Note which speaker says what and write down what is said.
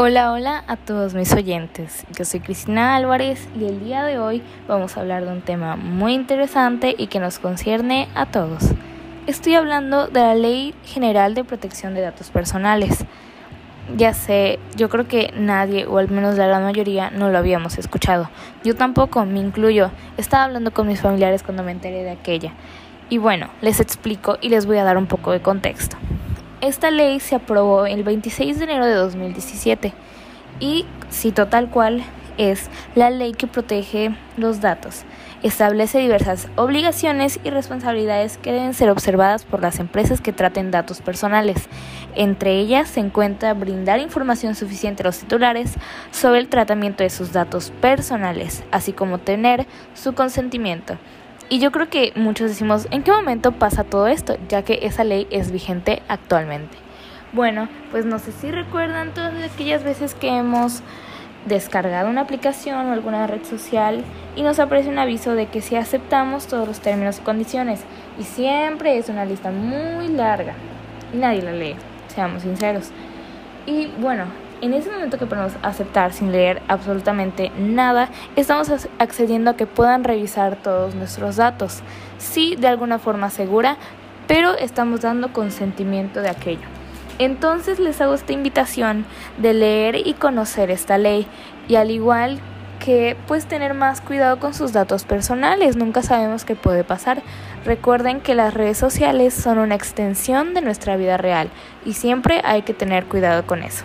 Speaker 1: Hola, hola a todos mis oyentes. Yo soy Cristina Álvarez y el día de hoy vamos a hablar de un tema muy interesante y que nos concierne a todos. Estoy hablando de la Ley General de Protección de Datos Personales. Ya sé, yo creo que nadie, o al menos la gran mayoría, no lo habíamos escuchado. Yo tampoco, me incluyo. Estaba hablando con mis familiares cuando me enteré de aquella. Y bueno, les explico y les voy a dar un poco de contexto. Esta ley se aprobó el 26 de enero de 2017 y, cito tal cual, es la ley que protege los datos. Establece diversas obligaciones y responsabilidades que deben ser observadas por las empresas que traten datos personales. Entre ellas se encuentra brindar información suficiente a los titulares sobre el tratamiento de sus datos personales, así como tener su consentimiento. Y yo creo que muchos decimos, ¿en qué momento pasa todo esto? Ya que esa ley es vigente actualmente. Bueno, pues no sé si recuerdan todas aquellas veces que hemos descargado una aplicación o alguna red social y nos aparece un aviso de que si aceptamos todos los términos y condiciones. Y siempre es una lista muy larga y nadie la lee, seamos sinceros. Y bueno, en ese momento que podemos aceptar sin leer absolutamente nada, estamos accediendo a que puedan revisar todos nuestros datos. Sí, de alguna forma segura, pero estamos dando consentimiento de aquello. Entonces les hago esta invitación de leer y conocer esta ley y al igual que pues tener más cuidado con sus datos personales, nunca sabemos qué puede pasar. Recuerden que las redes sociales son una extensión de nuestra vida real y siempre hay que tener cuidado con eso.